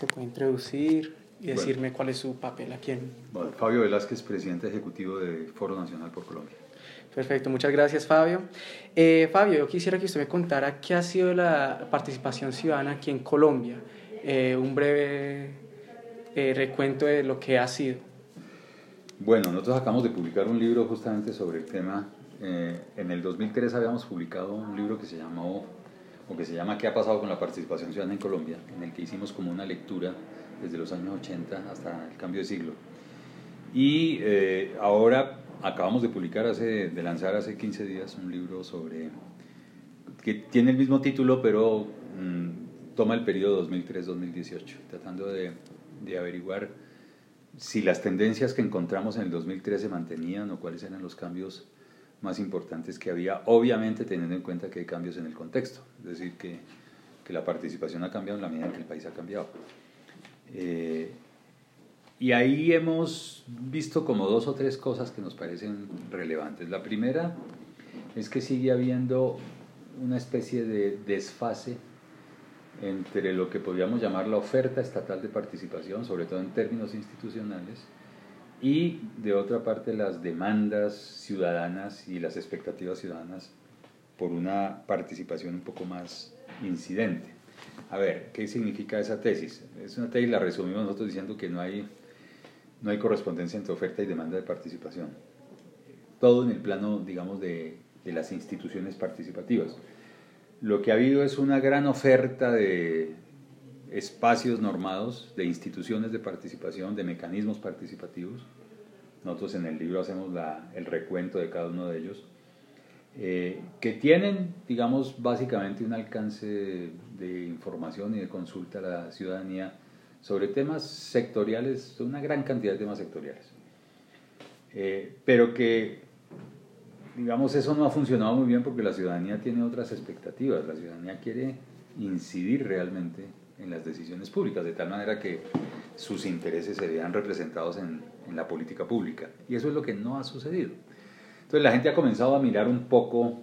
se puede introducir y decirme cuál es su papel aquí en... Bueno, Fabio Velázquez, presidente ejecutivo de Foro Nacional por Colombia. Perfecto, muchas gracias Fabio. Eh, Fabio, yo quisiera que usted me contara qué ha sido la participación ciudadana aquí en Colombia. Eh, un breve eh, recuento de lo que ha sido. Bueno, nosotros acabamos de publicar un libro justamente sobre el tema. en el 2003 habíamos publicado un libro que se llamó, o que se llama ¿Qué ha pasado con la participación ciudadana en Colombia? En el que hicimos como una lectura desde los años 80 hasta el cambio de siglo. Y ahora acabamos de publicar, hace, de lanzar hace 15 días un libro sobre, que tiene el mismo título, pero mm, toma el periodo 2003-2018, tratando de, de, averiguar si las tendencias que encontramos en el 2013 se mantenían o cuáles eran los cambios más importantes que había, obviamente teniendo en cuenta que hay cambios en el contexto, es decir, que, que la participación ha cambiado en la medida en que el país ha cambiado. Eh, y ahí hemos visto como dos o tres cosas que nos parecen relevantes. La primera es que sigue habiendo una especie de desfase entre lo que podríamos llamar la oferta estatal de participación, sobre todo en términos institucionales, y de otra parte las demandas ciudadanas y las expectativas ciudadanas por una participación un poco más incidente. A ver, ¿qué significa esa tesis? Es una tesis, la resumimos nosotros diciendo que no hay no hay correspondencia entre oferta y demanda de participación. Todo en el plano, digamos, de, de las instituciones participativas. Lo que ha habido es una gran oferta de espacios normados, de instituciones de participación, de mecanismos participativos. Nosotros en el libro hacemos la, el recuento de cada uno de ellos, eh, que tienen, digamos, básicamente un alcance de información y de consulta a la ciudadanía sobre temas sectoriales, una gran cantidad de temas sectoriales. Eh, pero que, digamos, eso no ha funcionado muy bien porque la ciudadanía tiene otras expectativas, la ciudadanía quiere incidir realmente en las decisiones públicas, de tal manera que sus intereses se vean representados en, en la política pública. Y eso es lo que no ha sucedido. Entonces la gente ha comenzado a mirar un poco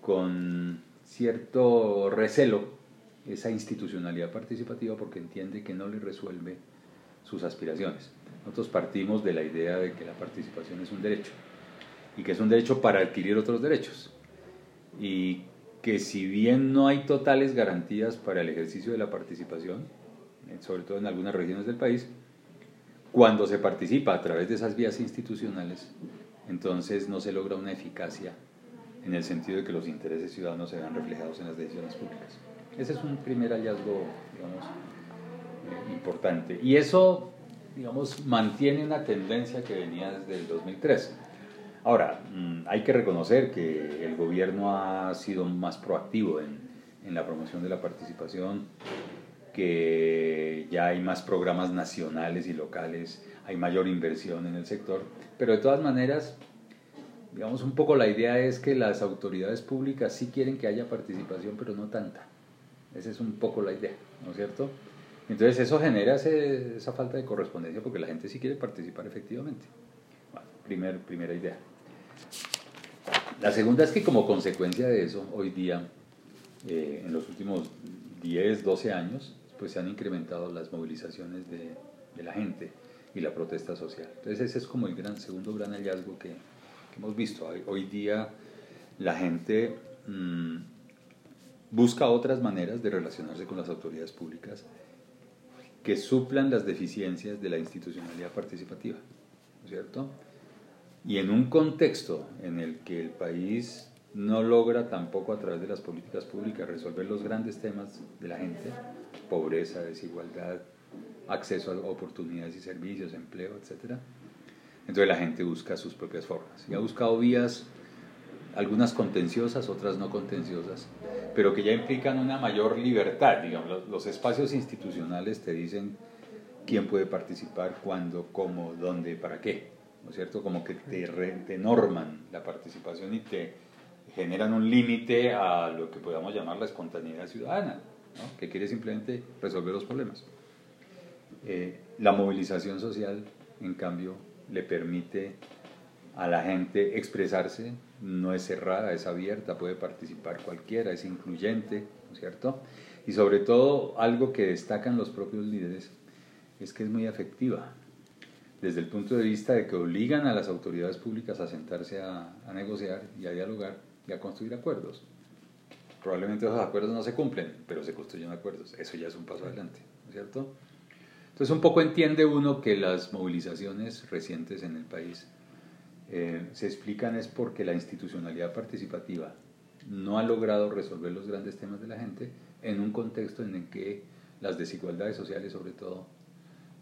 con cierto recelo esa institucionalidad participativa porque entiende que no le resuelve sus aspiraciones. Nosotros partimos de la idea de que la participación es un derecho y que es un derecho para adquirir otros derechos y que si bien no hay totales garantías para el ejercicio de la participación, eh, sobre todo en algunas regiones del país, cuando se participa a través de esas vías institucionales, entonces no se logra una eficacia en el sentido de que los intereses ciudadanos se vean reflejados en las decisiones públicas. Ese es un primer hallazgo, digamos, eh, importante. Y eso, digamos, mantiene una tendencia que venía desde el 2003. Ahora, mm, hay que reconocer que el gobierno ha sido más proactivo en, en la promoción de la participación, que ya hay más programas nacionales y locales, hay mayor inversión en el sector, pero de todas maneras, digamos, un poco la idea es que las autoridades públicas sí quieren que haya participación, pero no tanta. Esa es un poco la idea, ¿no es cierto? Entonces eso genera esa falta de correspondencia porque la gente sí quiere participar efectivamente. Bueno, primer, primera idea. La segunda es que como consecuencia de eso, hoy día, eh, en los últimos 10, 12 años, pues se han incrementado las movilizaciones de, la gente y la protesta social. Entonces ese es como el gran, segundo gran hallazgo que, hemos visto. Hoy día la gente... Mmm, busca otras maneras de relacionarse con las autoridades públicas que suplan las deficiencias de la institucionalidad participativa, ¿cierto? Y en un contexto en el que el país no logra tampoco a través de las políticas públicas resolver los grandes temas de la gente, pobreza, desigualdad, acceso a oportunidades y servicios, empleo, etc. Entonces la gente busca sus propias formas y ha buscado vías algunas contenciosas, otras no contenciosas, pero que ya implican una mayor libertad, digamos, los, espacios institucionales te dicen quién puede participar, cuándo, cómo, dónde, para qué, ¿no es cierto? Como que te, te norman la participación y te generan un límite a lo que podamos llamar la espontaneidad ciudadana, ¿no? que quiere simplemente resolver los problemas. Eh, la movilización social, en cambio, le permite a la gente expresarse, no es cerrada, es abierta, puede participar cualquiera, es incluyente, ¿no es cierto? Y sobre todo, algo que destacan los propios líderes es que es muy efectiva, desde el punto de vista de que obligan a las autoridades públicas a sentarse a, negociar y a dialogar y a construir acuerdos. Probablemente esos acuerdos no se cumplen, pero se construyen acuerdos. Eso ya es un paso adelante, ¿no es cierto? Entonces un poco entiende uno que las movilizaciones recientes en el país eh, se explican es porque la institucionalidad participativa no ha logrado resolver los grandes temas de la gente en un contexto en el que las desigualdades sociales sobre todo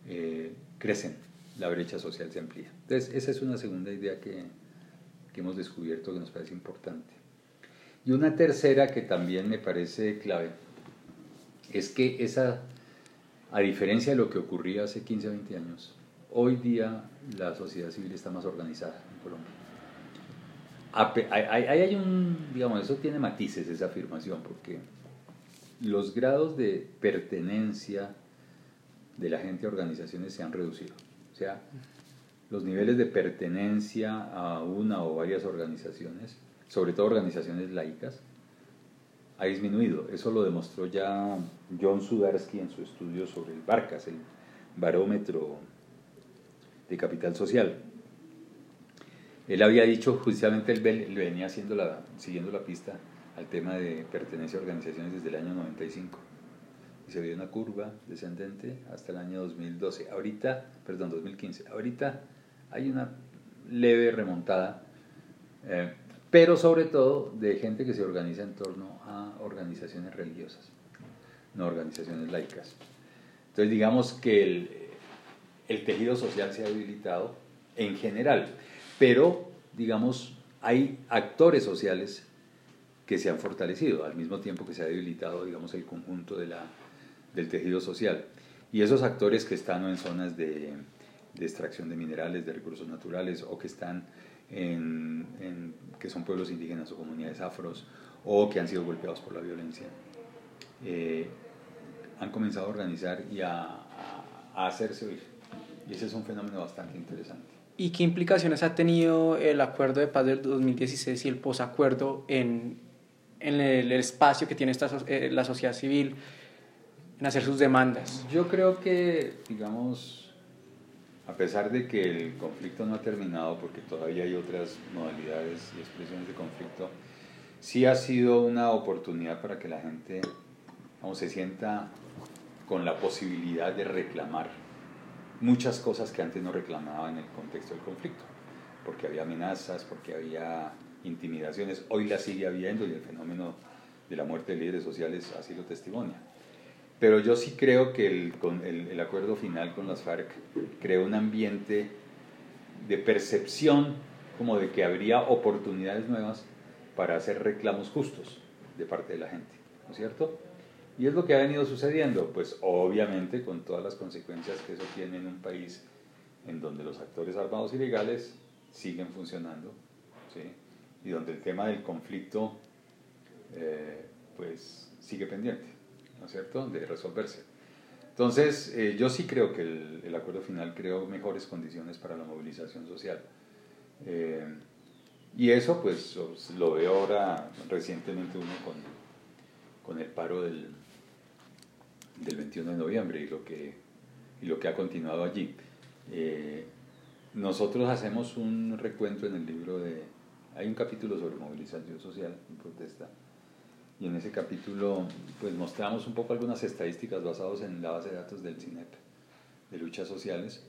eh, crecen, la brecha social se amplía. Entonces esa es una segunda idea que, que hemos descubierto que nos parece importante. Y una tercera que también me parece clave es que esa, a diferencia de lo que ocurría hace 15 o 20 años, hoy día la sociedad civil está más organizada en Colombia. Hay, hay un, digamos, eso tiene matices esa afirmación, porque los grados de pertenencia de la gente a organizaciones se han reducido. Sea, los niveles de pertenencia a una o varias organizaciones sobre todo organizaciones laicas, ha disminuido. Eso lo demostró ya John Sudarsky en su estudio sobre el Barcas, el barómetro de capital social. Él había dicho, justamente él venía haciendo la, siguiendo la pista al tema de pertenencia a organizaciones desde el año 95. Se vio una curva descendente hasta el año 2012. Ahorita, perdón, 2015. Ahorita hay una leve remontada. Eh, pero sobre todo de gente que se organiza en torno a organizaciones religiosas, no organizaciones laicas. Entonces digamos que el tejido social se ha debilitado en general, pero digamos hay actores sociales que se han fortalecido al mismo tiempo que se ha debilitado digamos el conjunto de la, del tejido social. Y esos actores que están en zonas de, extracción de minerales, de recursos naturales o que están en, que son pueblos indígenas o comunidades afros o que han sido golpeados por la violencia, eh, han comenzado a organizar y a, a, hacerse oír. Y ese es un fenómeno bastante interesante. ¿Y qué implicaciones ha tenido el acuerdo de paz del 2016 y el posacuerdo en, en el, espacio que tiene esta, eh, la sociedad civil en hacer sus demandas? Yo creo que, digamos, a pesar de que el conflicto no ha terminado, porque todavía hay otras modalidades y expresiones de conflicto, sí ha sido una oportunidad para que la gente se sienta con la posibilidad de reclamar muchas cosas que antes no reclamaba en el contexto del conflicto, porque había amenazas, porque había intimidaciones, hoy las sigue habiendo y el fenómeno de la muerte de líderes sociales así lo testimonia. Pero yo sí creo que el, el, acuerdo final con las FARC creó un ambiente de percepción como de que habría oportunidades nuevas para hacer reclamos justos de parte de la gente, ¿no es cierto? Y es lo que ha venido sucediendo, pues obviamente con todas las consecuencias que eso tiene en un país en donde los actores armados ilegales siguen funcionando, ¿sí? y donde el tema del conflicto eh, pues sigue pendiente. ¿No es cierto?, de resolverse. Entonces, eh, yo sí creo que el, acuerdo final creó mejores condiciones para la movilización social. Eh, y eso, pues, lo veo ahora recientemente uno con, con el paro del, del 21 de noviembre y lo que, y lo que ha continuado allí. Eh, nosotros hacemos un recuento en el libro de... Hay un capítulo sobre movilización social y protesta y en ese capítulo pues mostramos un poco algunas estadísticas basadas en la base de datos del CINEP de luchas sociales,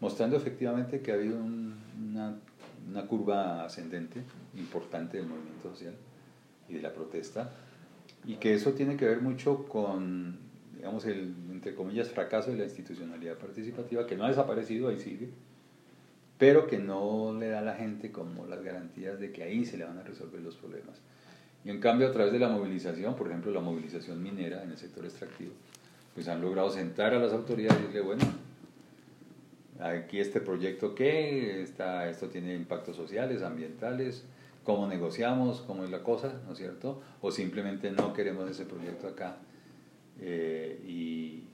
mostrando efectivamente que ha habido una, una, curva ascendente importante del movimiento social y de la protesta, y que eso tiene que ver mucho con, digamos, el, entre comillas, fracaso de la institucionalidad participativa, que no ha desaparecido, ahí sigue, pero que no le da a la gente como las garantías de que ahí se le van a resolver los problemas. Y en cambio, a través de la movilización, por ejemplo, la movilización minera en el sector extractivo, pues han logrado sentar a las autoridades y decirle, bueno, aquí este proyecto qué, está, esto tiene impactos sociales, ambientales, cómo negociamos, cómo es la cosa, ¿no es cierto? O simplemente no queremos ese proyecto acá. Eh, y,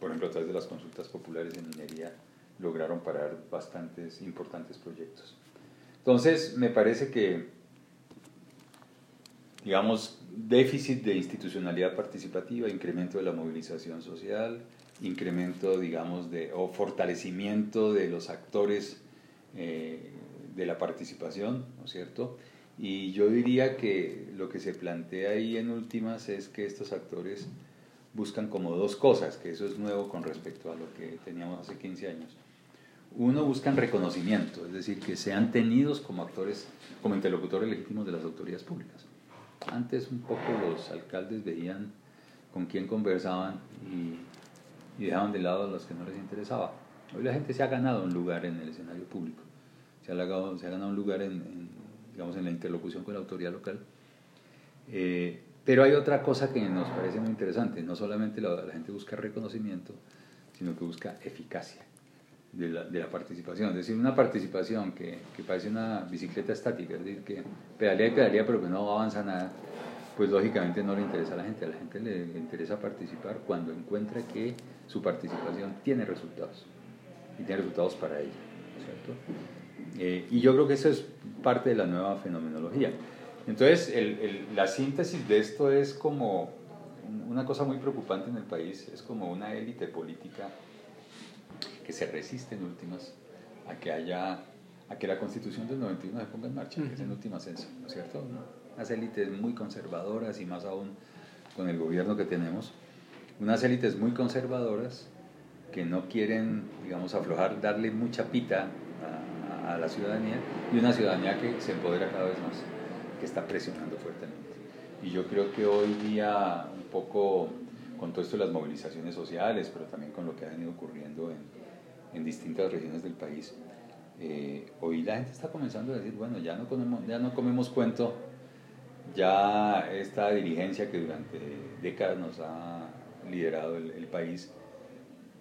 por ejemplo, a través de las consultas populares en minería, lograron parar bastantes importantes proyectos. Entonces, me parece que digamos, déficit de institucionalidad participativa, incremento de la movilización social, incremento, digamos, de, o fortalecimiento de los actores eh, de la participación, ¿no es cierto? Y yo diría que lo que se plantea ahí en últimas es que estos actores buscan como dos cosas, que eso es nuevo con respecto a lo que teníamos hace 15 años. Uno, buscan reconocimiento, es decir, que sean tenidos como actores, como interlocutores legítimos de las autoridades públicas. Antes un poco los alcaldes veían con quién conversaban y, dejaban de lado a los que no les interesaba. Hoy la gente se ha ganado un lugar en el escenario público, se ha ganado, un lugar en, digamos, en la interlocución con la autoridad local. Eh, pero hay otra cosa que nos parece muy interesante, no solamente la, gente busca reconocimiento, sino que busca eficacia de la, de la participación. Es decir, una participación que, que, parece una bicicleta estática, es decir, que pedalea y pedalea pero que no avanza nada, pues lógicamente no le interesa a la gente. A la gente le, interesa participar cuando encuentra que su participación tiene resultados y tiene resultados para ella. ¿cierto? Eh, y yo creo que eso es parte de la nueva fenomenología. Entonces, el, la síntesis de esto es como una cosa muy preocupante en el país, es como una élite política que se resiste en últimas a que haya a que la constitución del 91 se ponga en marcha, que es en última censo, ¿no es cierto? Unas élites muy conservadoras y más aún con el gobierno que tenemos, unas élites muy conservadoras que no quieren, digamos, aflojar, darle mucha pita a, a la ciudadanía y una ciudadanía que se empodera cada vez más que está presionando fuertemente. Y yo creo que hoy día, un poco con todo esto de las movilizaciones sociales, pero también con lo que ha venido ocurriendo en, en distintas regiones del país, eh, hoy la gente está comenzando a decir, bueno, ya no comemos, ya no comemos cuento, ya esta dirigencia que durante décadas nos ha liderado el, el país,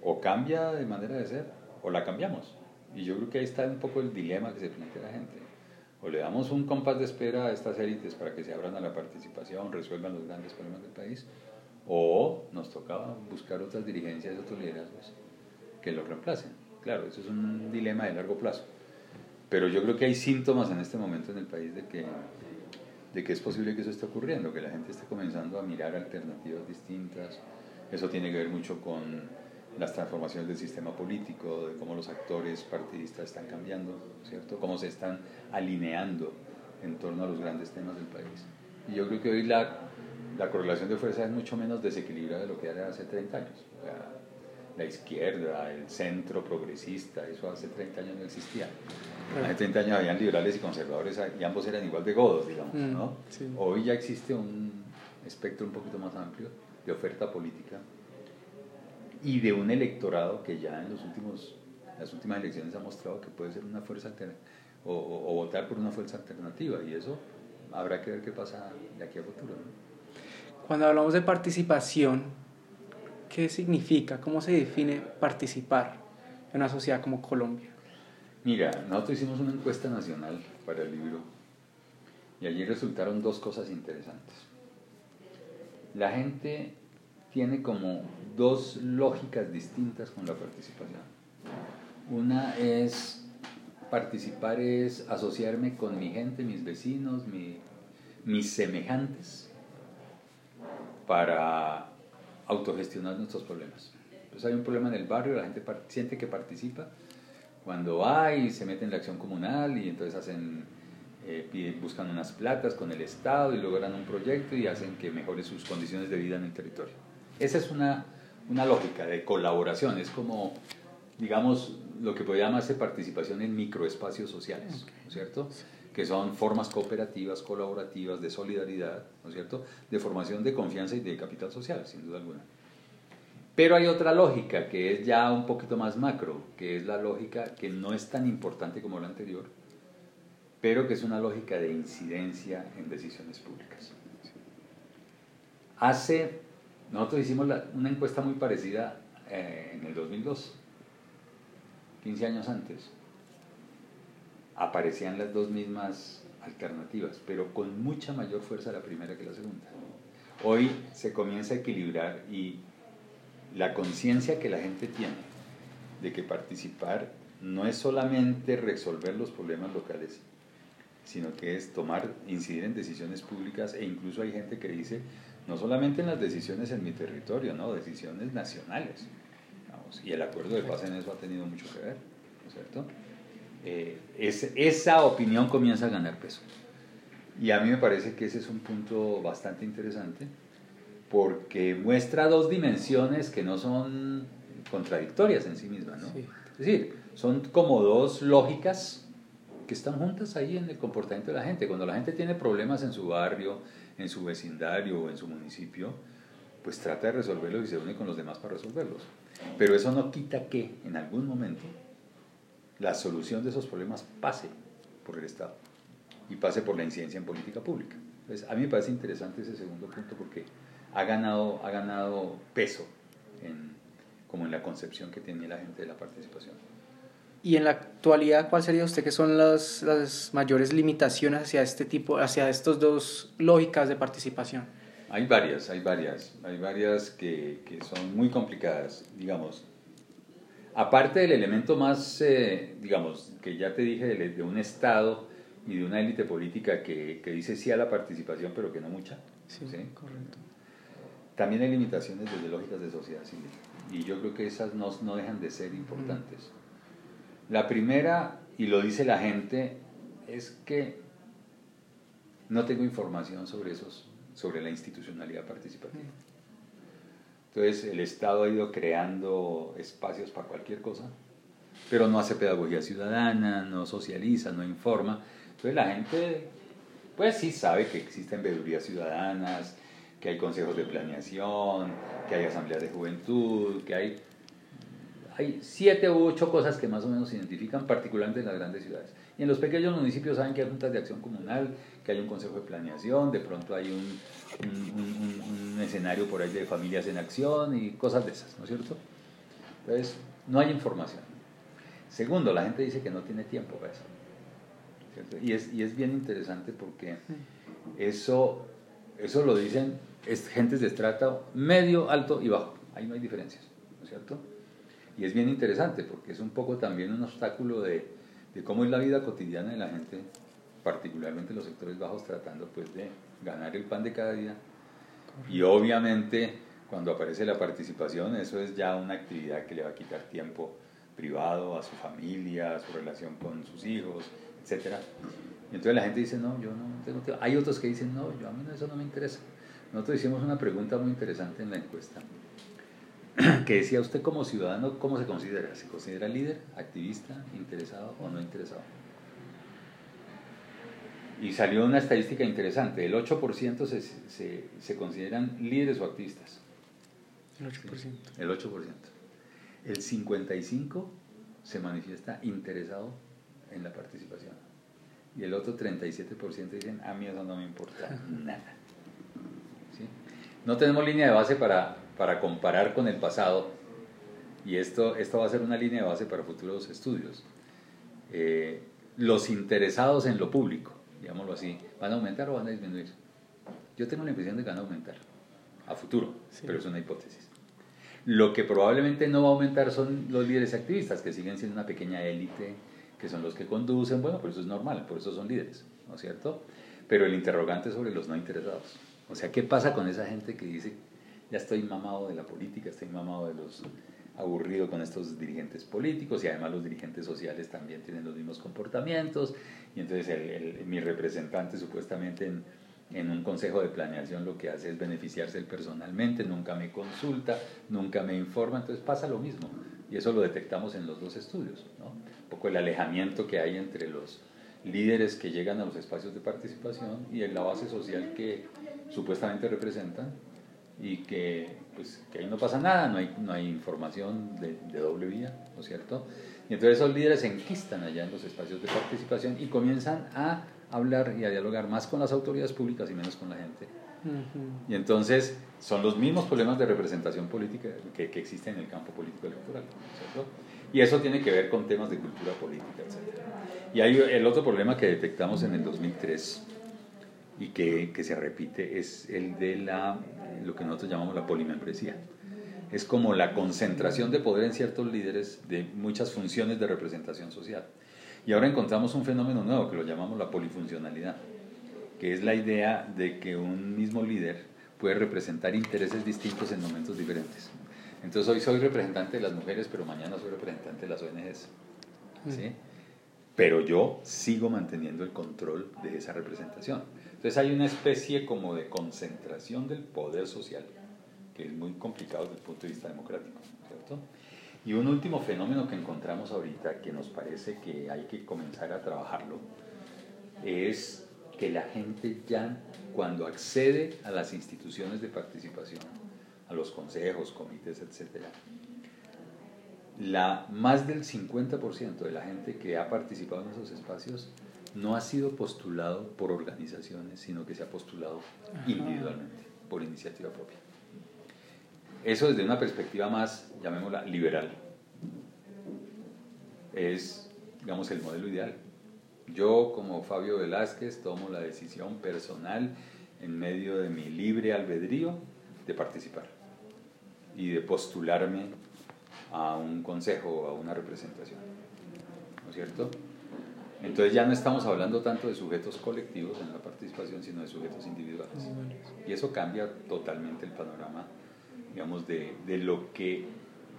o cambia de manera de ser, o la cambiamos. Y yo creo que ahí está un poco el dilema que se plantea la gente o le damos un compás de espera a estas élites para que se abran a la participación, resuelvan los grandes problemas del país, o nos toca buscar otras dirigencias, otros liderazgos que lo reemplacen. Claro, eso es un dilema de largo plazo. Pero yo creo que hay síntomas en este momento en el país de que, de que es posible que eso esté ocurriendo, que la gente esté comenzando a mirar alternativas distintas. Eso tiene que ver mucho con las transformaciones del sistema político, de cómo los actores partidistas están cambiando, ¿cierto? Cómo se están alineando en torno a los grandes temas del país. Y yo creo que hoy la, la correlación de fuerza es mucho menos desequilibrada de lo que era hace 30 años. La izquierda, el centro progresista, eso hace 30 años no existía. Hace 30 años habían liberales y conservadores y ambos eran igual de godos, digamos. Mm, ¿no? Hoy ya existe un espectro un poquito más amplio de oferta política y de un electorado que ya en los últimos, las últimas elecciones ha mostrado que puede ser una fuerza alternativa o, o, votar por una fuerza alternativa y eso habrá que ver qué pasa de aquí a futuro. Cuando hablamos de participación, ¿qué significa? ¿Cómo se define participar en una sociedad como Colombia? Mira, nosotros hicimos una encuesta nacional para el libro y allí resultaron dos cosas interesantes. La gente tiene como dos lógicas distintas con la participación. Una es participar es asociarme con mi gente, mis vecinos, mis semejantes, para autogestionar nuestros problemas. Entonces hay un problema en el barrio, la gente siente que participa. Cuando hay, se mete en la acción comunal y entonces hacen, eh, buscan unas placas con el Estado y logran un proyecto y hacen que mejore sus condiciones de vida en el territorio. Esa es una, una lógica de colaboración, es como, digamos, lo que puede llamarse participación en microespacios sociales, ¿no es cierto? Que son formas cooperativas, colaborativas, de solidaridad, ¿no es cierto? De formación de confianza y de capital social, sin duda alguna. Pero hay otra lógica que es ya un poquito más macro, que es la lógica que no es tan importante como la anterior, pero que es una lógica de incidencia en decisiones públicas. Hace nosotros hicimos una encuesta muy parecida eh, en el 2002, 15 años antes. Aparecían las dos mismas alternativas, pero con mucha mayor fuerza la primera que la segunda. Hoy se comienza a equilibrar y la conciencia que la gente tiene de que participar no es solamente resolver los problemas locales, sino que es tomar, incidir en decisiones públicas e incluso hay gente que dice, no solamente en las decisiones en mi territorio, no, decisiones nacionales. y el acuerdo de paz en eso ha tenido mucho que ver, ¿no es cierto? Eh, es, esa opinión comienza a ganar peso. Y a mí me parece que ese es un punto bastante interesante porque muestra dos dimensiones que no son contradictorias en sí mismas, ¿no? Es decir, son como dos lógicas que están juntas ahí en el comportamiento de la gente. Cuando la gente tiene problemas en su barrio, en su vecindario o en su municipio, pues trata de resolverlos y se une con los demás para resolverlos. Pero eso no quita que en algún momento la solución de esos problemas pase por el Estado y pase por la incidencia en política pública. Entonces, a mí me parece interesante ese segundo punto porque ha ganado, ha ganado peso en, como en la concepción que tiene la gente de la participación. Y en la actualidad, ¿cuál sería usted que son las, las mayores limitaciones hacia este tipo, hacia estos dos lógicas de participación? Hay varias, hay varias, hay varias que, que son muy complicadas, digamos. Aparte del elemento más, eh, digamos, que ya te dije, de, de, un Estado y de una élite política que, que, dice sí a la participación, pero que no mucha. Sí, ¿sí? correcto. También hay limitaciones desde lógicas de sociedad civil. Y yo creo que esas no, no dejan de ser importantes. La primera, y lo dice la gente, es que no tengo información sobre esos, sobre la institucionalidad participativa. Entonces el Estado ha ido creando espacios para cualquier cosa, pero no hace pedagogía ciudadana, no socializa, no informa. Entonces la gente, pues sí sabe que existen veedurías ciudadanas, que hay consejos de planeación, que hay asambleas de juventud, que hay hay siete u ocho cosas que más o menos se identifican, particularmente en las grandes ciudades. Y en los pequeños municipios saben que hay juntas de acción comunal, que hay un consejo de planeación, de pronto hay un, un, un, escenario por ahí de familias en acción y cosas de esas, ¿no es cierto? Entonces, no hay información. Segundo, la gente dice que no tiene tiempo para eso. Y, es, y es bien interesante porque eso, eso lo dicen es gentes de estrato medio, alto y bajo. Ahí no hay diferencias, ¿no es cierto? Y es bien interesante porque es un poco también un obstáculo de, de cómo es la vida cotidiana de la gente, particularmente los sectores bajos, tratando pues de ganar el pan de cada día. Y obviamente cuando aparece la participación, eso es ya una actividad que le va a quitar tiempo privado a su familia, a su relación con sus hijos, etc. Y entonces la gente dice, no, yo no tengo tiempo. Hay otros que dicen, no, yo a mí eso no me interesa. Nosotros hicimos una pregunta muy interesante en la encuesta que decía usted como ciudadano, ¿cómo se considera? ¿Se considera líder, activista, interesado o no interesado? Y salió una estadística interesante, el 8% se, se, se, consideran líderes o activistas. El 8%. El 8%. El 55% se manifiesta interesado en la participación. Y el otro 37% dicen, a mí eso no me importa nada. ¿Sí? No tenemos línea de base para para comparar con el pasado, y esto, esto va a ser una línea de base para futuros estudios, eh, los interesados en lo público, digámoslo así, ¿van a aumentar o van a disminuir? Yo tengo la impresión de que van a aumentar a futuro, pero es una hipótesis. Lo que probablemente no va a aumentar son los líderes activistas, que siguen siendo una pequeña élite, que son los que conducen, bueno, por eso es normal, por eso son líderes, ¿no es cierto? Pero el interrogante es sobre los no interesados. O sea, ¿qué pasa con esa gente que dice ya estoy mamado de la política, estoy mamado de los aburrido con estos dirigentes políticos y además los dirigentes sociales también tienen los mismos comportamientos. Y entonces el, mi representante supuestamente en, en, un consejo de planeación lo que hace es beneficiarse personalmente, nunca me consulta, nunca me informa, entonces pasa lo mismo. Y eso lo detectamos en los dos estudios, un poco el alejamiento que hay entre los líderes que llegan a los espacios de participación y en la base social que supuestamente representan y que, pues, que ahí no pasa nada, no hay, no hay información de, de, doble vía, ¿no es cierto? Y entonces esos líderes se enquistan allá en los espacios de participación y comienzan a hablar y a dialogar más con las autoridades públicas y menos con la gente. Uh -huh. Y entonces son los mismos problemas de representación política que, que existen en el campo político electoral, ¿cierto? Y eso tiene que ver con temas de cultura política, etc. Y hay el otro problema que detectamos en el 2003 y que, que, se repite es el de la, lo que nosotros llamamos la polimembresía. Es como la concentración de poder en ciertos líderes de muchas funciones de representación social. Y ahora encontramos un fenómeno nuevo que lo llamamos la polifuncionalidad, que es la idea de que un mismo líder puede representar intereses distintos en momentos diferentes. Entonces hoy soy representante de las mujeres, pero mañana soy representante de las ONGs. ¿sí? Pero yo sigo manteniendo el control de esa representación. Entonces hay una especie como de concentración del poder social, que es muy complicado desde el punto de vista democrático, ¿cierto? Y un último fenómeno que encontramos ahorita, que nos parece que hay que comenzar a trabajarlo, es que la gente ya cuando accede a las instituciones de participación, a los consejos, comités, etc., la, más del 50% de la gente que ha participado en esos espacios no ha sido postulado por organizaciones, sino que se ha postulado individualmente, por iniciativa propia. Eso desde una perspectiva más, llamémosla, liberal. Es, digamos, el modelo ideal. Yo, como Fabio Velázquez, tomo la decisión personal en medio de mi libre albedrío de participar y de postularme a un consejo o a una representación. ¿No es cierto? Entonces ya no estamos hablando tanto de sujetos colectivos en la participación, sino de sujetos individuales. Y eso cambia totalmente el panorama, digamos, de, de lo que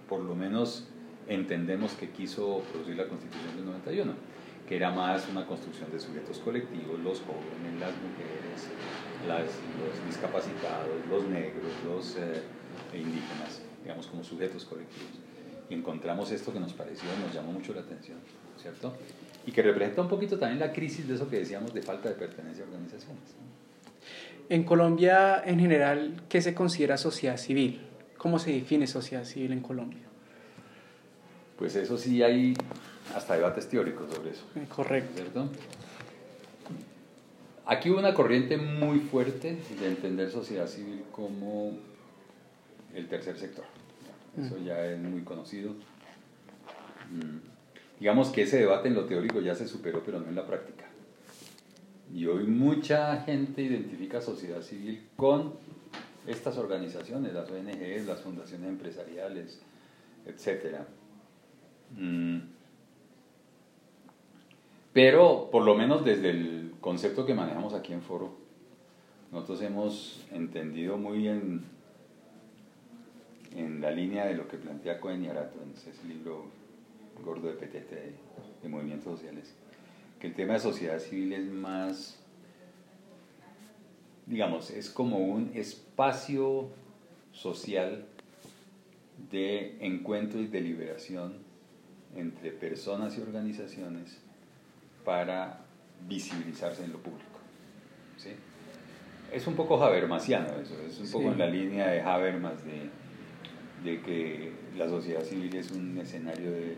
por lo menos entendemos que quiso producir la Constitución del 91 que era más una construcción de sujetos colectivos, los jóvenes, las mujeres, los discapacitados, los negros, los eh, indígenas, digamos como sujetos colectivos. Y encontramos esto que nos pareció, nos llamó mucho la atención, ¿cierto? Y que representa un poquito también la crisis de eso que decíamos de falta de pertenencia a organizaciones. En Colombia, en general, ¿qué se considera sociedad civil? ¿Cómo se define sociedad civil en Colombia? Pues eso sí hay hasta debates teóricos sobre eso. Correcto. ¿Cierto? Aquí hubo una corriente muy fuerte de entender sociedad civil como el tercer sector. Eso mm. ya es muy conocido. Mm. Digamos que ese debate en lo teórico ya se superó, pero no en la práctica. Y hoy mucha gente identifica sociedad civil con estas organizaciones, las ONGs, las fundaciones empresariales, etc. Pero por lo menos desde el concepto que manejamos aquí en Foro, nosotros hemos entendido muy bien en la línea de lo que plantea Cohen y Arato en ese libro gordo de PTT de, movimientos sociales, que el tema de sociedad civil es más, digamos, es como un espacio social de encuentro y deliberación entre personas y organizaciones para visibilizarse en lo público. ¿sí? Es un poco Habermasiano eso, es un poco en la línea de Habermas de, de que la sociedad civil es un escenario de,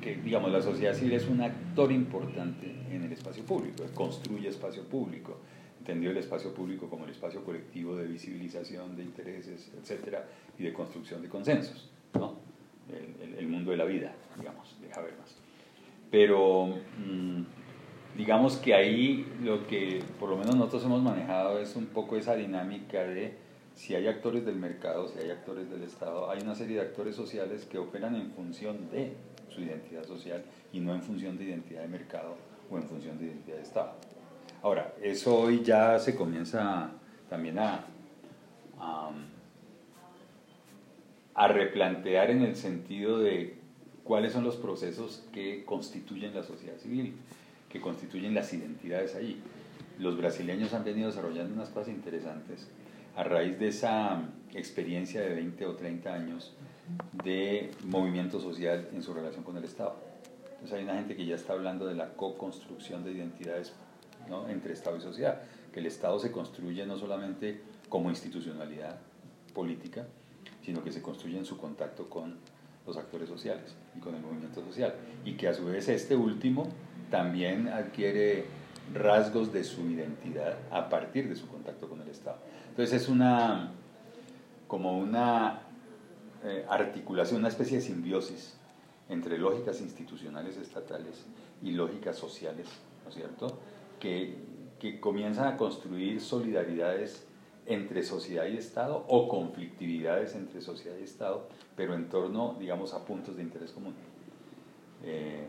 que, digamos, la sociedad civil es un actor importante en el espacio público, construye espacio público, entendió el espacio público como el espacio colectivo de visibilización de intereses, etcétera, y de construcción de consensos, ¿no? el, el mundo de la vida, digamos, de Habermas. Pero mm, digamos que ahí lo que por lo menos nosotros hemos manejado es un poco esa dinámica de si hay actores del mercado, si hay actores del Estado, hay una serie de actores sociales que operan en función de su identidad social y no en función de identidad de mercado o en función de identidad de Estado. Ahora, eso hoy ya se comienza también a, a, replantear en el sentido de cuáles son los procesos que constituyen la sociedad civil, que constituyen las identidades ahí. Los brasileños han venido desarrollando unas cosas interesantes a raíz de esa experiencia de 20 o 30 años de movimiento social en su relación con el Estado. Entonces hay una gente que ya está hablando de la co-construcción de identidades ¿no? entre Estado y sociedad, que el Estado se construye no solamente como institucionalidad política, sino que se construye en su contacto con los actores sociales y con el movimiento social. Y que a su vez este último también adquiere rasgos de su identidad a partir de su contacto con el Estado. Entonces es una, como una eh, articulación, una especie de simbiosis entre lógicas institucionales estatales y lógicas sociales, ¿no es cierto?, que, que comienzan a construir solidaridades entre sociedad y Estado o conflictividades entre sociedad y Estado, pero en torno, digamos, a puntos de interés común. Eh,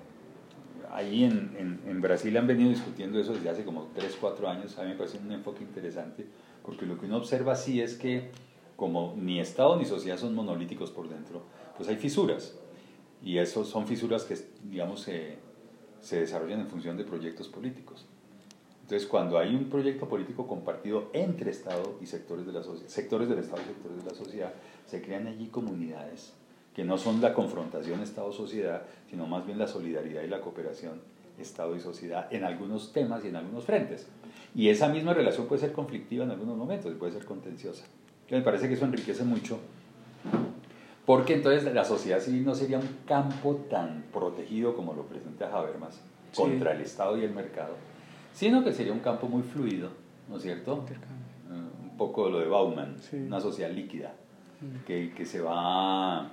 ahí en, en, Brasil han venido discutiendo eso desde hace como 3, 4 años. A mí me parece un enfoque interesante, porque lo que uno observa sí es que como ni Estado ni sociedad son monolíticos por dentro, pues hay fisuras. Y eso son fisuras que, digamos, se, se desarrollan en función de proyectos políticos. Entonces, cuando hay un proyecto político compartido entre Estado y sectores de la sectores del Estado y sectores de la sociedad, se crean allí comunidades que no son la confrontación Estado-sociedad, sino más bien la solidaridad y la cooperación Estado y sociedad en algunos temas y en algunos frentes. Y esa misma relación puede ser conflictiva en algunos momentos y puede ser contenciosa. Me parece que eso enriquece mucho, porque entonces la sociedad civil no sería un campo tan protegido como lo presenta Habermas contra el Estado y el mercado, sino que sería un campo muy fluido, ¿no es cierto? Un poco lo de Bauman, una sociedad líquida, mm. que, que, se va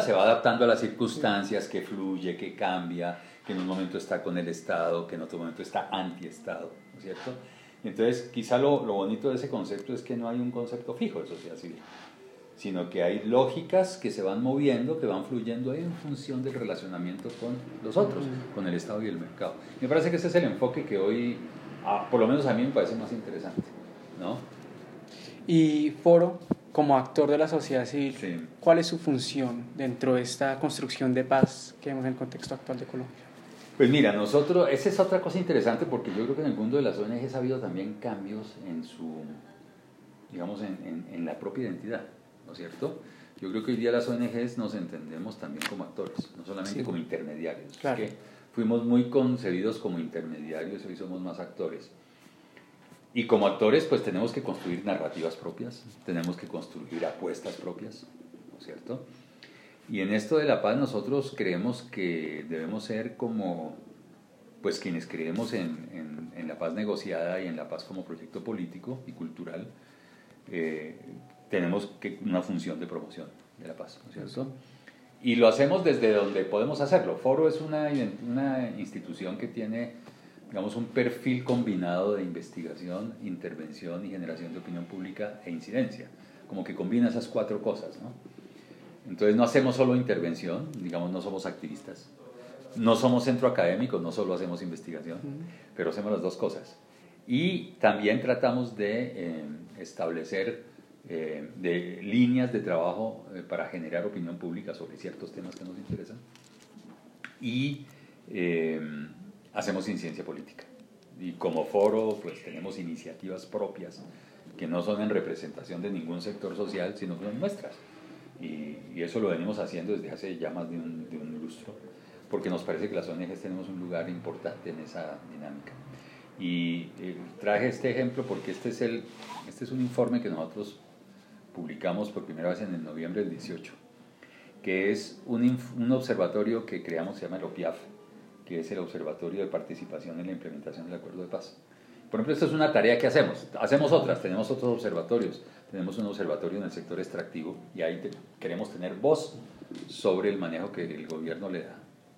se va adaptando a las circunstancias, que fluye, que cambia, que en un momento está con el Estado, que en otro momento está anti-Estado, ¿no es cierto? Entonces, quizá lo, lo, bonito de ese concepto es que no hay un concepto fijo de sociedad civil, sino que hay lógicas que se van moviendo, que van fluyendo en función del relacionamiento con los otros, con el Estado y el mercado. Me parece que ese es el enfoque que hoy, por lo menos a mí me parece más interesante, ¿no? Y Foro, como actor de la sociedad civil, ¿cuál es su función dentro de esta construcción de paz que vemos en el contexto actual de Colombia? Pues mira, nosotros, esa es otra cosa interesante porque yo creo que en el mundo de las ONGs ha habido también cambios en su, digamos, en, en, la propia identidad, ¿no es cierto? Yo creo que hoy día las ONGs nos entendemos también como actores, no solamente como intermediarios. Claro. que fuimos muy concebidos como intermediarios hoy somos más actores. Y como actores, pues tenemos que construir narrativas propias, tenemos que construir apuestas propias, ¿no es cierto? Y en esto de la paz nosotros creemos que debemos ser como, pues quienes creemos en, en, la paz negociada y en la paz como proyecto político y cultural, eh, tenemos que, una función de promoción de la paz, ¿no es cierto? Y lo hacemos desde donde podemos hacerlo. Foro es una, una institución que tiene digamos, un perfil combinado de investigación, intervención y generación de opinión pública e incidencia, como que combina esas cuatro cosas, ¿no? Entonces no hacemos solo intervención, digamos, no somos activistas, no somos centro académico, no solo hacemos investigación, pero hacemos las dos cosas. Y también tratamos de eh, establecer eh, de líneas de trabajo eh, para generar opinión pública sobre ciertos temas que nos interesan. Y hacemos incidencia política. Y como foro, pues tenemos iniciativas propias que no son en representación de ningún sector social, sino que son nuestras. Y, eso lo venimos haciendo desde hace ya más de un, de un, lustro, porque nos parece que las ONGs tenemos un lugar importante en esa dinámica. Y eh, traje este ejemplo porque este es, el, este es un informe que nosotros publicamos por primera vez en el noviembre del 18, que es un, un observatorio que creamos, se llama el OPIAF, que es el Observatorio de Participación en la Implementación del Acuerdo de Paz. Por ejemplo, esta es una tarea que hacemos. Hacemos otras, tenemos otros observatorios. Tenemos un observatorio en el sector extractivo y ahí queremos tener voz sobre el manejo que el gobierno le da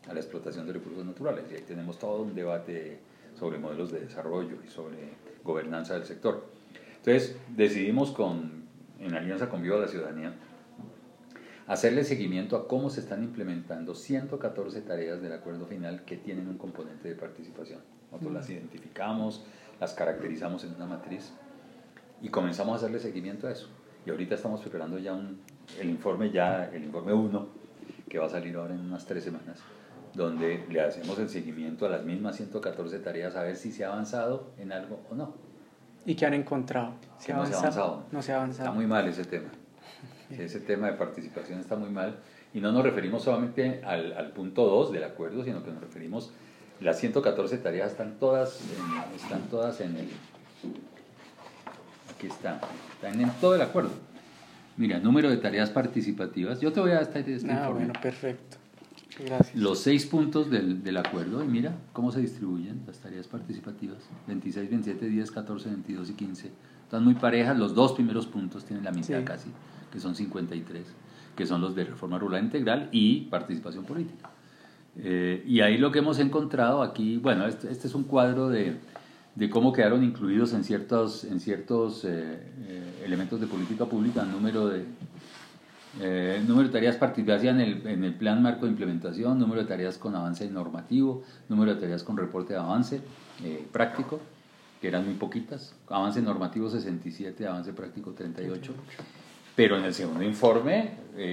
a la explotación de recursos naturales. Y ahí tenemos todo un debate sobre modelos de desarrollo y sobre gobernanza del sector. Entonces, decidimos con, en alianza con Viva la Ciudadanía hacerle seguimiento a cómo se están implementando 114 tareas del acuerdo final que tienen un componente de participación. Nosotros las identificamos, las caracterizamos en una matriz y comenzamos a hacerle seguimiento a eso. Y ahorita estamos preparando ya un, el informe ya, el informe 1, que va a salir ahora en unas tres semanas, donde le hacemos el seguimiento a las mismas 114 tareas a ver si se ha avanzado en algo o no. ¿Y qué han encontrado? ¿Se no se ha avanzado. No se ha avanzado. Está muy mal ese tema. Ese tema de participación está muy mal. Y no nos referimos solamente al, al punto 2 del acuerdo, sino que nos referimos, las 114 tareas están todas en, están todas en el... Aquí está, están en todo el acuerdo. Mira, número de tareas participativas. Yo te voy a estar este ah, bueno, perfecto. Gracias. Los seis puntos del, del, acuerdo, y mira cómo se distribuyen las tareas participativas: 26, 27, 10, 14, 22 y 15. Están muy parejas, los dos primeros puntos tienen la mitad casi que son 53, que son los de reforma rural integral y participación política. Eh, y ahí lo que hemos encontrado aquí, bueno, este, este es un cuadro de, de, cómo quedaron incluidos en ciertos, en ciertos eh, eh, elementos de política pública número de, número de tareas participadas en el, en el plan marco de implementación, número de tareas con avance normativo, número de tareas con reporte de avance práctico, que eran muy poquitas, avance normativo 67, avance práctico 38. Pero en el segundo informe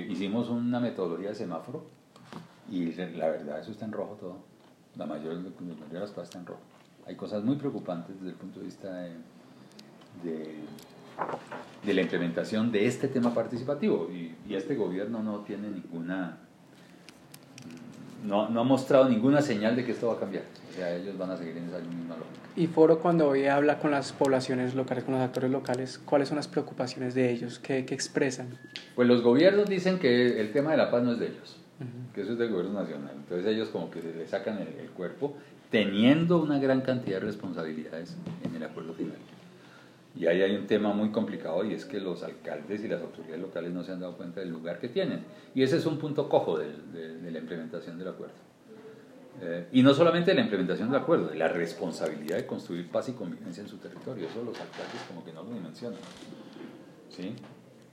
hicimos una metodología de semáforo y la verdad eso está en rojo todo. La mayoría, de las cosas está en rojo. Hay cosas muy preocupantes desde el punto de vista de, de, la implementación de este tema participativo y, y este gobierno no tiene ninguna no, no, ha mostrado ninguna señal de que esto va a cambiar. O sea, ellos van a seguir en esa misma lógica. Y Foro, cuando hoy habla con las poblaciones locales, con los actores locales, ¿cuáles son las preocupaciones de ellos? ¿Qué, qué expresan? Pues los gobiernos dicen que el tema de la paz no es de ellos, que eso es del gobierno nacional. Entonces ellos como que le sacan el, el cuerpo, teniendo una gran cantidad de responsabilidades en el acuerdo final. Y ahí hay un tema muy complicado y es que los alcaldes y las autoridades locales no se han dado cuenta del lugar que tienen. Y ese es un punto cojo de, de, la implementación del acuerdo. Eh, y no solamente de la implementación del acuerdo, de la responsabilidad de construir paz y convivencia en su territorio. Eso los alcaldes como que no lo dimensionan. ¿Sí?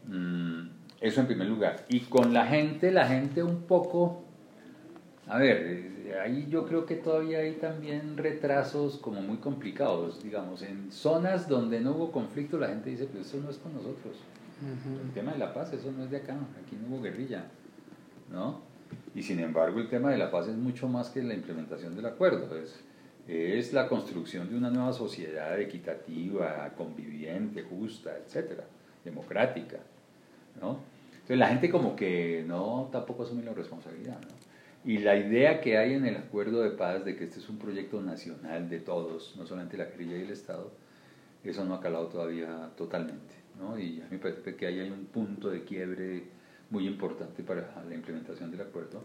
Mm, eso en primer lugar. Y con la gente, la gente un poco... A ver, ahí yo creo que todavía hay también retrasos como muy complicados, digamos, en zonas donde no hubo conflicto la gente dice, pues eso no es con nosotros. El tema de la paz, eso no es de acá, aquí no hubo guerrilla, ¿no? Y sin embargo el tema de la paz es mucho más que la implementación del acuerdo, es, es la construcción de una nueva sociedad equitativa, conviviente, justa, etcétera, democrática, ¿no? Entonces la gente como que no, tampoco asume la responsabilidad, ¿no? Y la idea que hay en el acuerdo de paz de que este es un proyecto nacional de todos, no solamente la guerrilla y el Estado, eso no ha calado todavía totalmente. ¿no? Y a mí me parece que ahí hay un punto de quiebre muy importante para la implementación del acuerdo.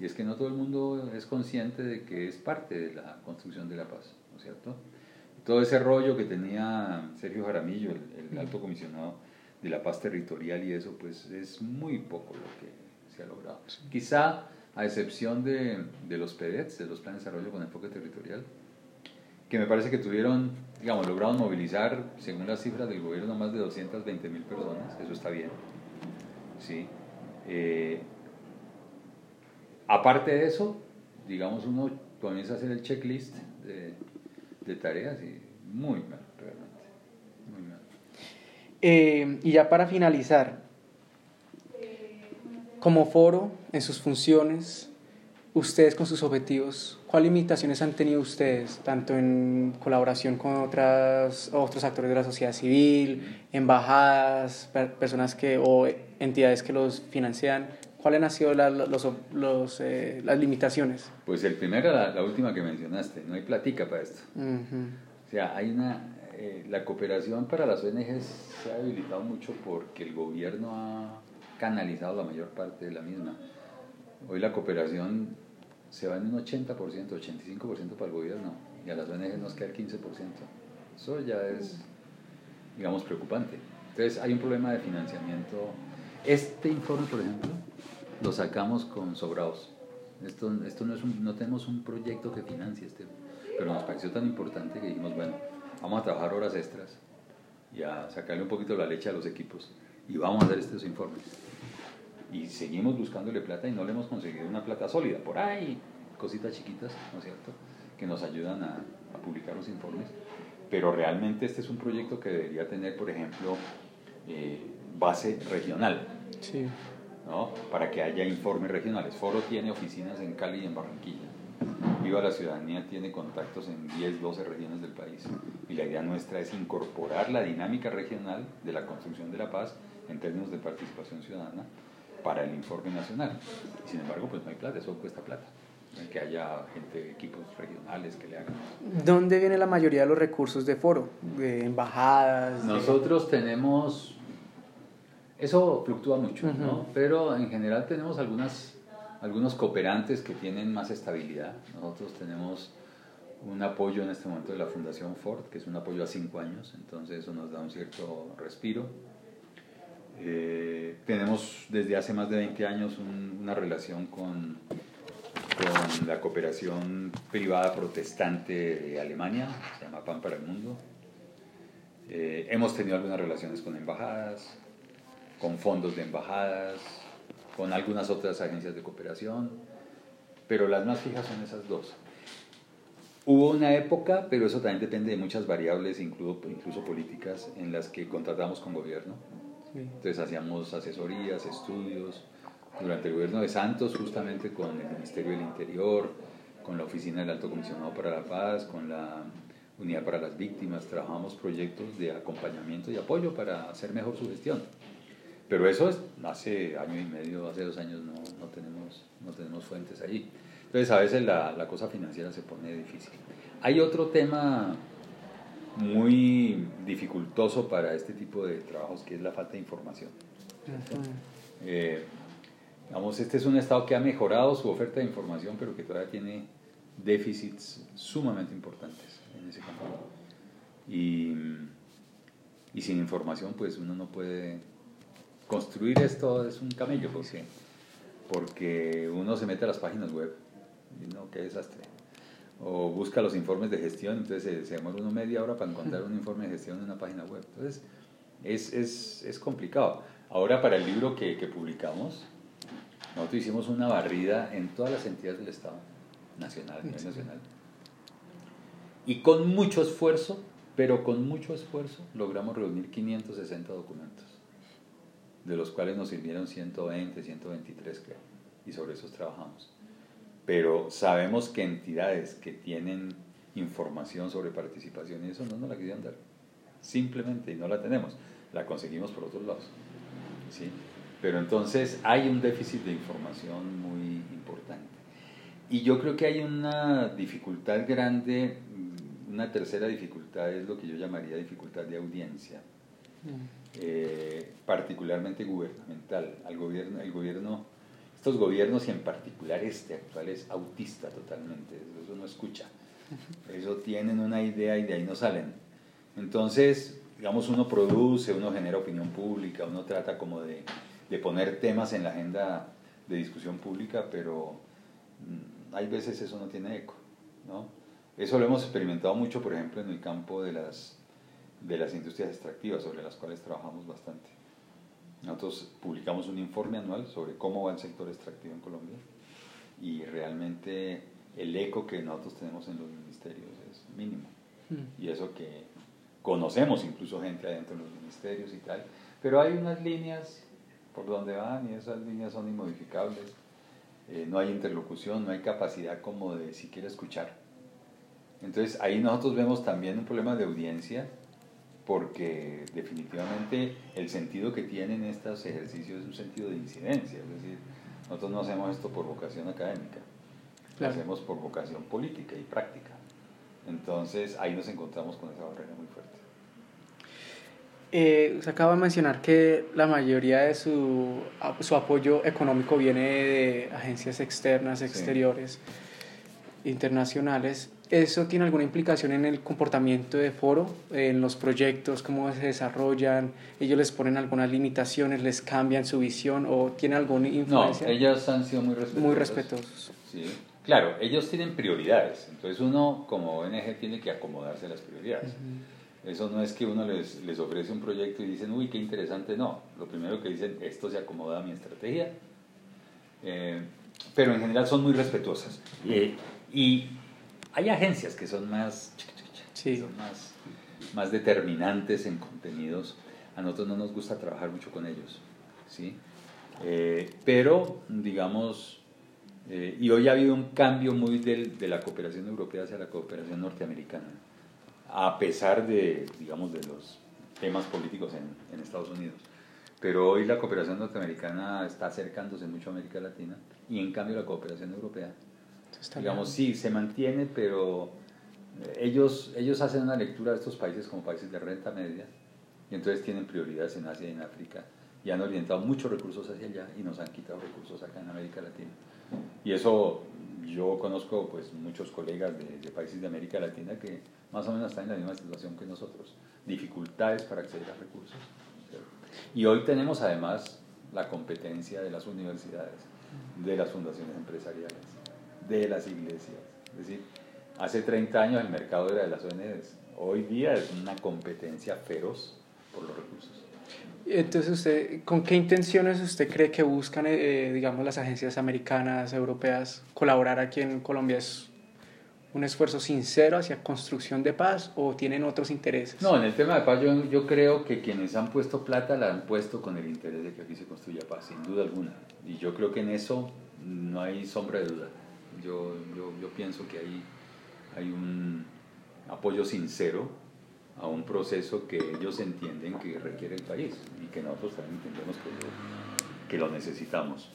Y es que no todo el mundo es consciente de que es parte de la construcción de la paz, ¿no es cierto? Todo ese rollo que tenía Sergio Jaramillo, el, alto comisionado de la paz territorial y eso, pues es muy poco lo que se ha logrado. Quizá a excepción de, de los PEDETs, de los planes de desarrollo con enfoque territorial, que me parece que tuvieron, digamos, lograron movilizar, según las cifras del gobierno, más de 220 mil personas, eso está bien. ¿sí? Eh, aparte de eso, digamos, uno comienza a hacer el checklist de, de tareas y muy mal, realmente, muy mal. Eh, y ya para finalizar, como foro, en sus funciones, ustedes con sus objetivos, ¿cuáles limitaciones han tenido ustedes, tanto en colaboración con otras, otros actores de la sociedad civil, embajadas, personas que, o entidades que los financian? ¿Cuáles han sido los, los, eh, las limitaciones? Pues el primero, la, la, última que mencionaste, no hay platica para esto. O sea, hay una... Eh, la cooperación para las ONGs se ha debilitado mucho porque el gobierno ha canalizado la mayor parte de la misma. Hoy la cooperación se va en un 80%, 85% para el gobierno y a las ONG nos queda el 15%. Eso ya es, digamos, preocupante. Entonces hay un problema de financiamiento. Este informe, por ejemplo, lo sacamos con sobrados. Esto, esto no, es no tenemos un proyecto que financie este, pero nos pareció tan importante que dijimos, bueno, vamos a trabajar horas extras y a sacarle un poquito la leche a los equipos y vamos a hacer estos informes. Y seguimos buscándole plata y no le hemos conseguido una plata sólida. Por ahí, cositas chiquitas, ¿no es cierto?, que nos ayudan a, a publicar los informes. Pero realmente este es un proyecto que debería tener, por ejemplo, eh, base regional. Sí. ¿no? Para que haya informes regionales. Foro tiene oficinas en Cali y en Barranquilla. Viva la Ciudadanía tiene contactos en 10, 12 regiones del país. Y la idea nuestra es incorporar la dinámica regional de la construcción de la paz en términos de participación ciudadana para el informe nacional. Sin embargo, pues no hay plata, eso cuesta plata. Que haya gente, equipos regionales que le hagan. ¿Dónde viene la mayoría de los recursos de foro? ¿De embajadas? Nosotros tenemos, eso fluctúa mucho, ¿no? Pero en general tenemos algunas, algunos cooperantes que tienen más estabilidad. Nosotros tenemos un apoyo en este momento de la Fundación Ford, que es un apoyo a cinco años, entonces eso nos da un cierto respiro. Eh, tenemos desde hace más de 20 años una relación con, con la cooperación privada protestante de Alemania, se llama PAN para el Mundo. Eh, hemos tenido algunas relaciones con embajadas, con fondos de embajadas, con algunas otras agencias de cooperación, pero las más fijas son esas dos. Hubo una época, pero eso también depende de muchas variables, incluso, incluso políticas, en las que contratamos con gobierno. Entonces hacíamos asesorías, estudios. Durante el gobierno de Santos, justamente con el Ministerio del Interior, con la Oficina del Alto Comisionado para la Paz, con la Unidad para las Víctimas, trabajamos proyectos de acompañamiento y apoyo para hacer mejor su gestión. Pero eso es, hace año y medio, hace dos años no, no tenemos, no tenemos fuentes ahí. Entonces a veces la, la cosa financiera se pone difícil. Hay otro tema muy dificultoso para este tipo de trabajos que es la falta de información. Eh, este es un estado que ha mejorado su oferta de información, pero que todavía tiene déficits sumamente importantes en ese campo. Y, y sin información, pues uno no puede construir esto es un camello, porque, porque uno se mete a las páginas web y no, qué desastre. O busca los informes de gestión, entonces se, demora uno media hora para encontrar un informe de gestión en una página web. Entonces, es, es, es complicado. Ahora, para el libro que, que publicamos, nosotros hicimos una barrida en todas las entidades del Estado, nacional, nacional. Y con mucho esfuerzo, pero con mucho esfuerzo, logramos reunir 560 documentos de los cuales nos sirvieron 120, 123, creo, y sobre esos trabajamos. Pero sabemos que entidades que tienen información sobre participación y eso no nos la querían dar, simplemente, y no la tenemos, la conseguimos por otros lados. ¿sí? Pero entonces hay un déficit de información muy importante. Y yo creo que hay una dificultad grande, una tercera dificultad es lo que yo llamaría dificultad de audiencia. Mm. Eh, particularmente gubernamental. Al gobierno, el gobierno, estos gobiernos y en particular este actual es autista totalmente, eso no escucha. Eso tienen una idea y de ahí no salen. Entonces, digamos, uno produce, uno genera opinión pública, uno trata como de, de poner temas en la agenda de discusión pública, pero mm, hay veces eso no tiene eco, ¿no? Eso lo hemos experimentado mucho, por ejemplo, en el campo de las de las industrias extractivas sobre las cuales trabajamos bastante. Nosotros publicamos un informe anual sobre cómo va el sector extractivo en Colombia y realmente el eco que nosotros tenemos en los ministerios es mínimo. Hmm. Y eso que conocemos incluso gente adentro de los ministerios y tal, pero hay unas líneas por donde van y esas líneas son inmodificables. Eh, no hay interlocución, no hay capacidad como de siquiera escuchar. Entonces ahí nosotros vemos también un problema de audiencia porque definitivamente el sentido que tienen estos ejercicios es un sentido de incidencia, es decir, nosotros no hacemos esto por vocación académica, lo hacemos por vocación política y práctica. Entonces ahí nos encontramos con esa barrera muy fuerte. Eh, se acaba de mencionar que la mayoría de su, su apoyo económico viene de agencias externas, exteriores, internacionales. ¿Eso tiene alguna implicación en el comportamiento de foro, en los proyectos, cómo se desarrollan? ¿Ellos les ponen algunas limitaciones, les cambian su visión o tiene alguna influencia? No, ellos han sido muy respetuosos. Muy respetuosos. Sí. Claro, ellos tienen prioridades, entonces uno como ONG tiene que acomodarse a las prioridades. Eso no es que uno les, les ofrece un proyecto y dicen, uy, qué interesante, no. Lo primero que dicen, esto se acomoda a mi estrategia. Eh, pero en general son muy respetuosas. y, y hay agencias que son más, son más, más determinantes en contenidos. A nosotros no nos gusta trabajar mucho con ellos, ¿sí? Eh, pero, digamos, eh, y hoy ha habido un cambio muy del, de la cooperación europea hacia la cooperación norteamericana, a pesar de, digamos, de los temas políticos en, en Estados Unidos. Pero hoy la cooperación norteamericana está acercándose mucho a América Latina y en cambio la cooperación europea digamos, sí, se mantiene, pero eh, ellos, ellos hacen una lectura de estos países como países de renta media y entonces tienen prioridades en Asia y en África y han orientado muchos recursos hacia allá y nos han quitado recursos acá en América Latina. Y eso yo conozco pues muchos colegas de, de países de América Latina que más o menos están en la misma situación que nosotros, dificultades para acceder a recursos. Y hoy tenemos además la competencia de las universidades, de las fundaciones empresariales de las iglesias. Es decir, hace 30 años el mercado era de las ONGs, hoy día es una competencia feroz por los recursos. Entonces, usted, ¿con qué intenciones usted cree que buscan, eh, digamos, las agencias americanas, europeas, colaborar aquí en Colombia? ¿Es un esfuerzo sincero hacia construcción de paz o tienen otros intereses? No, en el tema de paz yo, yo creo que quienes han puesto plata la han puesto con el interés de que aquí se construya paz, sin duda alguna. Y yo creo que en eso no hay sombra de duda. Yo, yo, yo pienso que hay, hay un apoyo sincero a un proceso que ellos entienden que requiere el país y que nosotros también entendemos que lo, que lo necesitamos.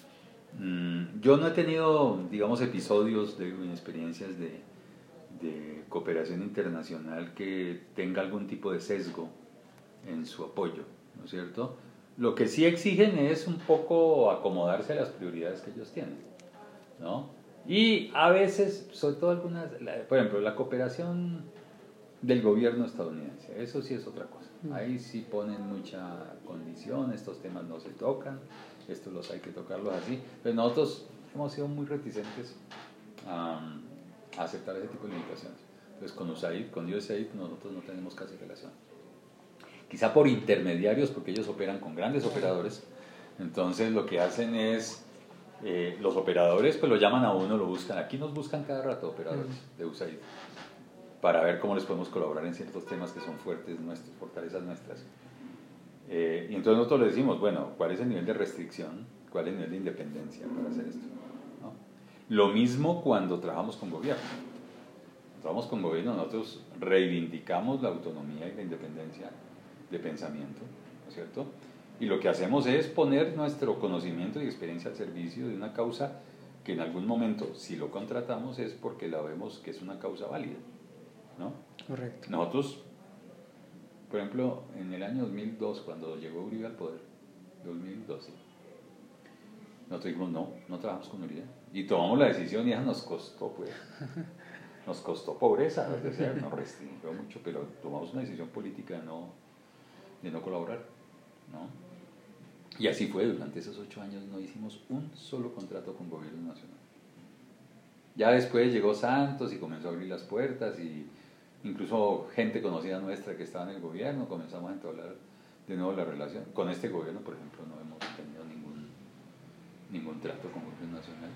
Mm, yo no he tenido, digamos, episodios de experiencias de, de cooperación internacional que tenga algún tipo de sesgo en su apoyo, ¿no es cierto? Lo que sí exigen es un poco acomodarse a las prioridades que ellos tienen, ¿no? Y a veces, sobre todo algunas, por ejemplo, la cooperación del gobierno estadounidense. Eso sí es otra cosa. Mm. Ahí sí ponen mucha condición, estos temas no se tocan, estos los hay que tocarlos así. Pero nosotros hemos sido muy reticentes a, aceptar ese tipo de limitaciones. Entonces con USAID, con USAID nosotros no tenemos casi relación. Quizá por intermediarios, porque ellos operan con grandes operadores. Entonces lo que hacen es, eh, los operadores pues lo llaman a uno, lo buscan. Aquí nos buscan cada rato operadores de USAID para ver cómo les podemos colaborar en ciertos temas que son fuertes nuestras, fortalezas nuestras. Eh, y entonces nosotros le decimos, bueno, ¿cuál es el nivel de restricción? ¿Cuál es el nivel de independencia para hacer esto? Lo mismo cuando trabajamos con gobierno. Trabajamos con gobierno, nosotros reivindicamos la autonomía y la independencia de pensamiento, ¿no es cierto? Y lo que hacemos es poner nuestro conocimiento y experiencia al servicio de una causa que en algún momento, si lo contratamos, es porque la vemos que es una causa válida. ¿no? Correcto. Nosotros, por ejemplo, en el año 2002, cuando llegó Uribe al poder, 2012, nosotros dijimos, no, no trabajamos con Uribe. Y tomamos la decisión y eso nos costó, pues, nos costó pobreza, nos restringió mucho, pero tomamos una decisión política de no, de no colaborar, ¿no? Y así fue, durante esos ocho años no hicimos un solo contrato con gobierno nacional. Ya después llegó Santos y comenzó a abrir las puertas y incluso gente conocida nuestra que estaba en el gobierno, comenzamos a entablar de nuevo la relación. Con este gobierno, por ejemplo, no hemos tenido ningún, ningún trato con gobierno nacional.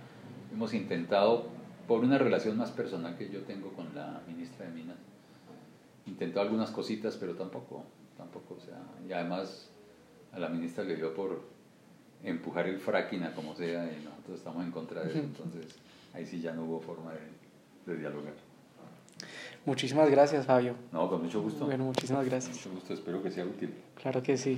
Hemos intentado, por una relación más personal que yo tengo con la ministra de Minas, intentó algunas cositas, pero tampoco, tampoco, o sea, y además a la ministra le dio por empujar el fracking a como sea y nosotros estamos en contra de eso, entonces ahí sí ya no hubo forma de dialogar. Muchísimas gracias, Fabio. No, con mucho gusto. Bueno, muchísimas gracias. Con mucho gusto, espero que sea útil. Claro que sí.